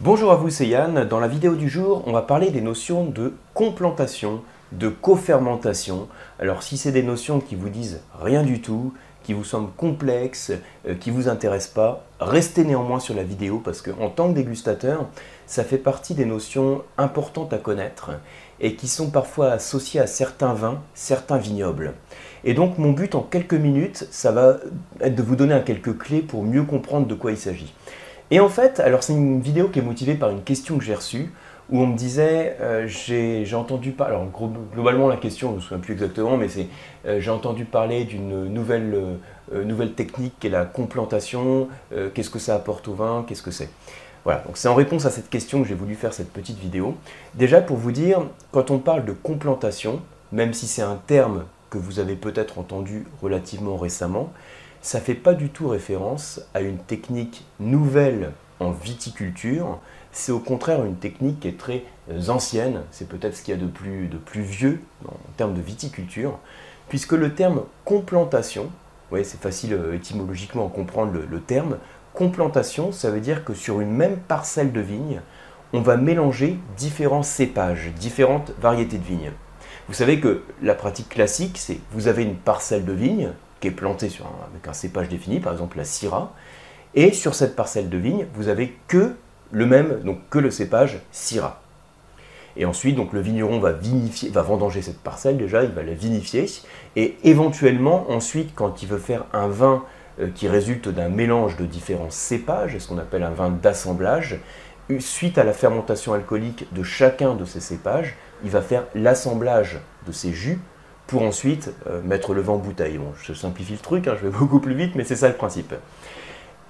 Bonjour à vous, c'est Yann. Dans la vidéo du jour, on va parler des notions de complantation, de cofermentation. Alors si c'est des notions qui vous disent rien du tout, qui vous semblent complexes, euh, qui vous intéressent pas, restez néanmoins sur la vidéo parce qu'en tant que dégustateur, ça fait partie des notions importantes à connaître et qui sont parfois associées à certains vins, certains vignobles. Et donc mon but en quelques minutes, ça va être de vous donner quelques clés pour mieux comprendre de quoi il s'agit. Et en fait, alors c'est une vidéo qui est motivée par une question que j'ai reçue où on me disait, euh, j'ai entendu parler, alors globalement la question, je me souviens plus exactement, mais c'est, euh, j'ai entendu parler d'une nouvelle, euh, nouvelle technique qui est la complantation, qu'est-ce que ça apporte au vin, qu'est-ce que c'est Voilà, donc c'est en réponse à cette question que j'ai voulu faire cette petite vidéo. Déjà pour vous dire, quand on parle de complantation, même si c'est un terme que vous avez peut-être entendu relativement récemment, ça ne fait pas du tout référence à une technique nouvelle en viticulture, c'est au contraire une technique qui est très euh, ancienne, c'est peut-être ce qu'il y a de plus, de plus vieux en termes de viticulture, puisque le terme complantation, oui, c'est facile euh, étymologiquement à comprendre le, le terme, complantation, ça veut dire que sur une même parcelle de vigne, on va mélanger différents cépages, différentes variétés de vignes. Vous savez que la pratique classique, c'est vous avez une parcelle de vigne qui est plantée sur avec un cépage défini, par exemple la Syrah, et sur cette parcelle de vigne, vous avez que le même, donc que le cépage Syrah. Et ensuite, donc, le vigneron va, vinifier, va vendanger cette parcelle déjà, il va la vinifier, et éventuellement, ensuite, quand il veut faire un vin euh, qui résulte d'un mélange de différents cépages, ce qu'on appelle un vin d'assemblage, suite à la fermentation alcoolique de chacun de ces cépages, il va faire l'assemblage de ces jus pour ensuite euh, mettre le vin en bouteille. Bon, je simplifie le truc, hein, je vais beaucoup plus vite, mais c'est ça le principe.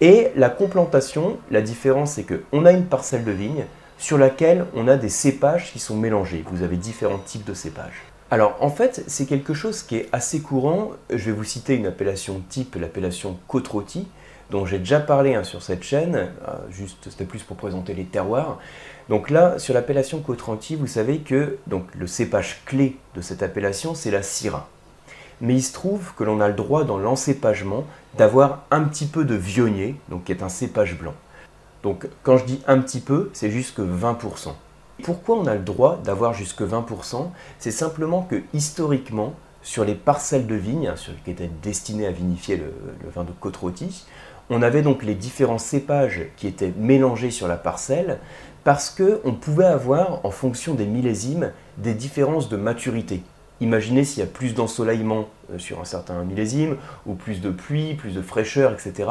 Et la complantation, la différence, c'est qu'on a une parcelle de vigne sur laquelle on a des cépages qui sont mélangés. Vous avez différents types de cépages. Alors en fait, c'est quelque chose qui est assez courant. Je vais vous citer une appellation type, l'appellation côte dont j'ai déjà parlé hein, sur cette chaîne. Euh, juste, c'était plus pour présenter les terroirs. Donc là, sur l'appellation côte vous savez que donc, le cépage clé de cette appellation, c'est la Syrah mais il se trouve que l'on a le droit dans l'encépagement d'avoir un petit peu de vionnier, donc qui est un cépage blanc. Donc quand je dis un petit peu, c'est jusque 20%. Pourquoi on a le droit d'avoir jusque 20% C'est simplement que historiquement, sur les parcelles de vignes, qui étaient destinées à vinifier le, vin de côte on avait donc les différents cépages qui étaient mélangés sur la parcelle parce qu'on pouvait avoir, en fonction des millésimes, des différences de maturité. Imaginez s'il y a plus d'ensoleillement euh, sur un certain millésime, ou plus de pluie, plus de fraîcheur, etc.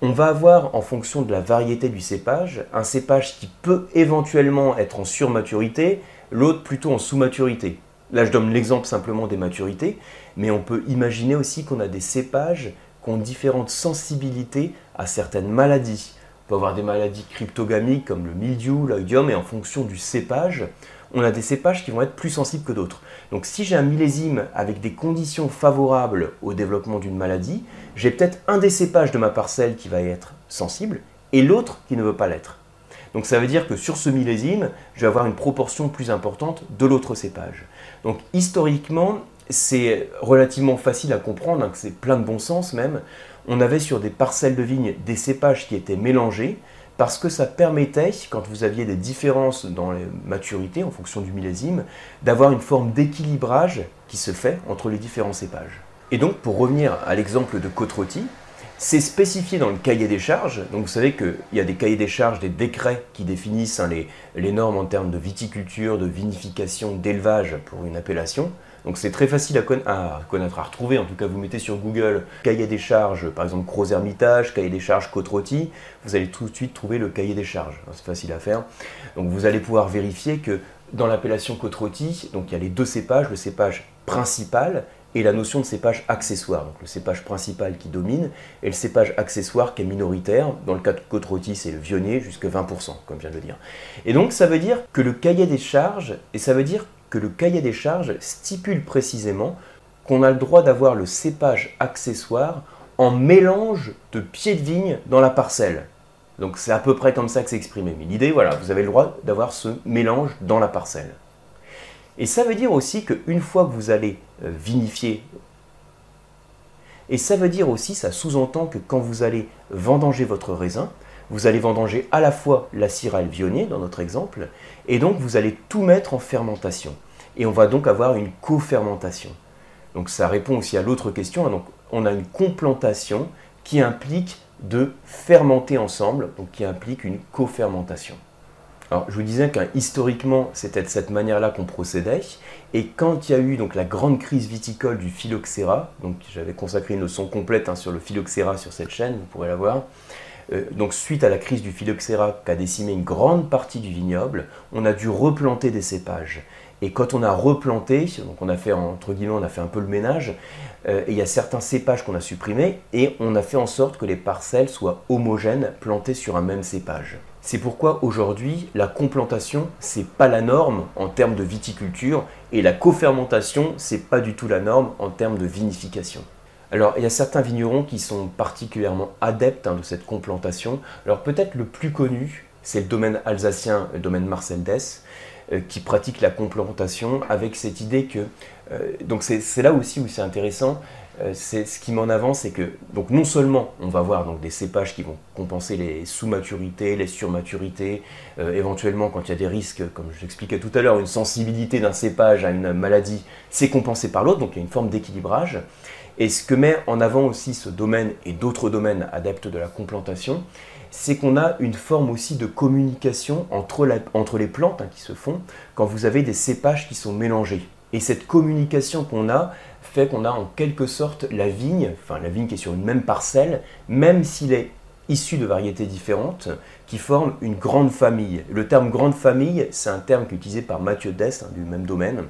On va avoir, en fonction de la variété du cépage, un cépage qui peut éventuellement être en surmaturité, l'autre plutôt en sous-maturité. Là, je donne l'exemple simplement des maturités, mais on peut imaginer aussi qu'on a des cépages ont différentes sensibilités à certaines maladies. On peut avoir des maladies cryptogamiques comme le mildiou, l'oïdium, et en fonction du cépage, on a des cépages qui vont être plus sensibles que d'autres. Donc si j'ai un millésime avec des conditions favorables au développement d'une maladie, j'ai peut-être un des cépages de ma parcelle qui va être sensible et l'autre qui ne veut pas l'être. Donc ça veut dire que sur ce millésime, je vais avoir une proportion plus importante de l'autre cépage. Donc historiquement, c'est relativement facile à comprendre, hein, c'est plein de bon sens même. On avait sur des parcelles de vignes des cépages qui étaient mélangés, parce que ça permettait, quand vous aviez des différences dans les maturités en fonction du millésime, d'avoir une forme d'équilibrage qui se fait entre les différents cépages. Et donc, pour revenir à l'exemple de côte c'est spécifié dans le cahier des charges. Donc, vous savez qu'il y a des cahiers des charges, des décrets qui définissent hein, les normes en termes de viticulture, de vinification, d'élevage pour une appellation. Donc c'est très facile à, connaître, à retrouver. En tout cas, vous mettez sur Google cahier des charges, par exemple Gros Hermitage, cahier des charges côte vous allez tout de suite trouver le cahier des charges. C'est facile à faire. Donc vous allez pouvoir vérifier que dans l'appellation côte donc il y a les deux cépages, le cépage principal et la notion de cépage accessoire. Donc le cépage principal qui domine et le cépage accessoire qui est minoritaire. Dans le cas de côte c'est le vionnier, jusqu'à 20%, comme je viens de le dire. Et donc ça veut dire que le cahier des charges, et ça veut dire que le cahier des charges stipule précisément qu'on a le droit d'avoir le cépage accessoire en mélange de pieds de vigne dans la parcelle. Donc c'est à peu près comme ça que c'est exprimé. Mais l'idée, voilà, vous avez le droit d'avoir ce mélange dans la parcelle. Et ça veut dire aussi qu'une fois que vous allez euh, vinifier, et ça veut dire aussi, ça sous-entend que quand vous allez vendanger votre raisin, vous allez vendanger à la fois la Syrah et le Vionnier dans notre exemple, et donc vous allez tout mettre en fermentation. Et on va donc avoir une co-fermentation. Donc ça répond aussi à l'autre question. Hein. On a une complantation qui implique de fermenter ensemble, donc qui implique une co-fermentation. Alors, je vous disais qu'historiquement, c'était de cette manière-là qu'on procédait. Et quand il y a eu donc la grande crise viticole du phylloxéra, donc j'avais consacré une leçon complète hein, sur le phylloxéra sur cette chaîne, vous pourrez la voir. Euh, donc, suite à la crise du phylloxéra qui a décimé une grande partie du vignoble, on a dû replanter des cépages. Et quand on a replanté, donc on a fait entre guillemets, on a fait un peu le ménage, euh, et il y a certains cépages qu'on a supprimés, et on a fait en sorte que les parcelles soient homogènes, plantées sur un même cépage. C'est pourquoi aujourd'hui, la complantation, c'est pas la norme en termes de viticulture, et la cofermentation, c'est pas du tout la norme en termes de vinification. Alors, il y a certains vignerons qui sont particulièrement adeptes hein, de cette complantation. Alors, peut-être le plus connu, c'est le domaine alsacien, le domaine Marcel Dess, euh, qui pratique la complantation avec cette idée que. Euh, donc, c'est là aussi où c'est intéressant. Euh, ce qui m'en avance, c'est que donc non seulement on va voir donc des cépages qui vont compenser les sous-maturités, les surmaturités, éventuellement quand il y a des risques, comme je l'expliquais tout à l'heure, une sensibilité d'un cépage à une maladie, c'est compensé par l'autre, donc il y a une forme d'équilibrage. Et ce que met en avant aussi ce domaine et d'autres domaines adeptes de la complantation, c'est qu'on a une forme aussi de communication entre, les plantes hein, qui se font quand vous avez des cépages qui sont mélangés. Et cette communication qu'on a fait qu'on a en quelque sorte la vigne, enfin la vigne qui est sur une même parcelle, même s'il est issu de variétés différentes, qui forment une grande famille. Le terme grande famille, c'est un terme qui est utilisé par Mathieu Dest, hein, du même domaine.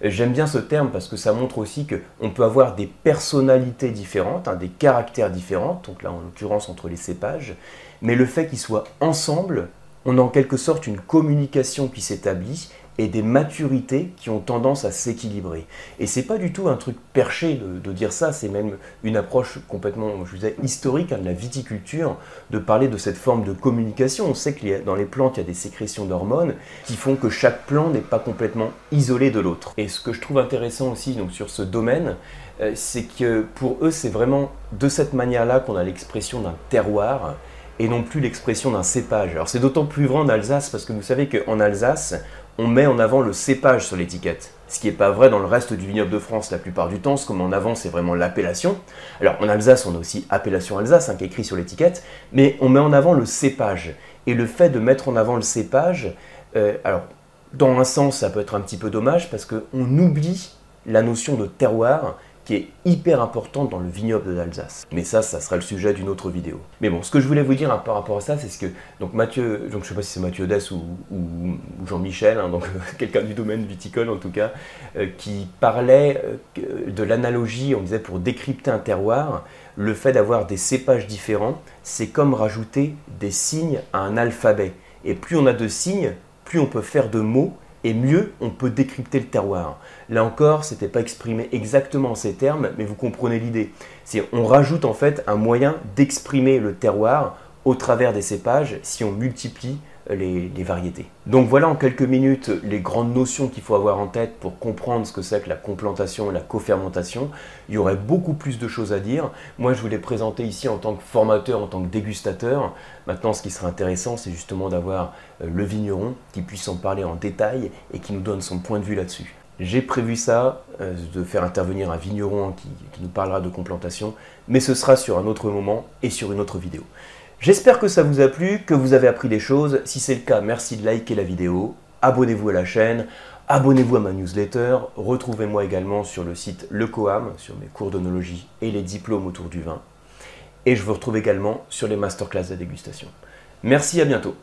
J'aime bien ce terme parce que ça montre aussi qu'on peut avoir des personnalités différentes, hein, des caractères différents, donc là en l'occurrence entre les cépages, mais le fait qu'ils soient ensemble, on a en quelque sorte une communication qui s'établit et des maturités qui ont tendance à s'équilibrer. Et c'est pas du tout un truc perché de, dire ça, c'est même une approche complètement, je vous disais, historique hein, de la viticulture, de parler de cette forme de communication. On sait que dans les plantes, il y a des sécrétions d'hormones qui font que chaque plant n'est pas complètement isolé de l'autre. Et ce que je trouve intéressant aussi donc, sur ce domaine, euh, c'est que pour eux, c'est vraiment de cette manière-là qu'on a l'expression d'un terroir et non plus l'expression d'un cépage. Alors c'est d'autant plus vrai en Alsace parce que vous savez qu'en Alsace, on met en avant le cépage sur l'étiquette. Ce qui n'est pas vrai dans le reste du vignoble de France la plupart du temps. Ce qu'on met en avant, c'est vraiment l'appellation. Alors en Alsace, on a aussi appellation Alsace hein, qui est écrit sur l'étiquette, mais on met en avant le cépage. Et le fait de mettre en avant le cépage, euh, alors dans un sens, ça peut être un petit peu dommage parce qu'on oublie la notion de terroir qui est hyper importante dans le vignoble d'Alsace. Mais ça, ça sera le sujet d'une autre vidéo. Mais bon, ce que je voulais vous dire par rapport à ça, c'est ce que donc Mathieu, donc je sais pas si c'est Mathieu Dess ou, Jean-Michel, hein, donc quelqu'un du domaine viticole en tout cas, euh, qui parlait euh, de l'analogie, on disait pour décrypter un terroir, le fait d'avoir des cépages différents, c'est comme rajouter des signes à un alphabet. Et plus on a de signes, plus on peut faire de mots et mieux on peut décrypter le terroir. Là encore, ce n'était pas exprimé exactement en ces termes, mais vous comprenez l'idée. C'est on rajoute en fait un moyen d'exprimer le terroir au travers des cépages si on multiplie les, variétés. Donc voilà en quelques minutes les grandes notions qu'il faut avoir en tête pour comprendre ce que c'est que la complantation et la cofermentation. Il y aurait beaucoup plus de choses à dire. Moi je vous l'ai présenté ici en tant que formateur, en tant que dégustateur. Maintenant ce qui serait intéressant c'est justement d'avoir euh, le vigneron qui puisse en parler en détail et qui nous donne son point de vue là-dessus. J'ai prévu ça, euh, de faire intervenir un vigneron qui, qui nous parlera de complantation, mais ce sera sur un autre moment et sur une autre vidéo. J'espère que ça vous a plu, que vous avez appris des choses. Si c'est le cas, merci de liker la vidéo, abonnez-vous à la chaîne, abonnez-vous à ma newsletter, retrouvez-moi également sur le site Le Coam, sur mes cours d'onologie et les diplômes autour du vin. Et je vous retrouve également sur les masterclass de dégustation. Merci, à bientôt.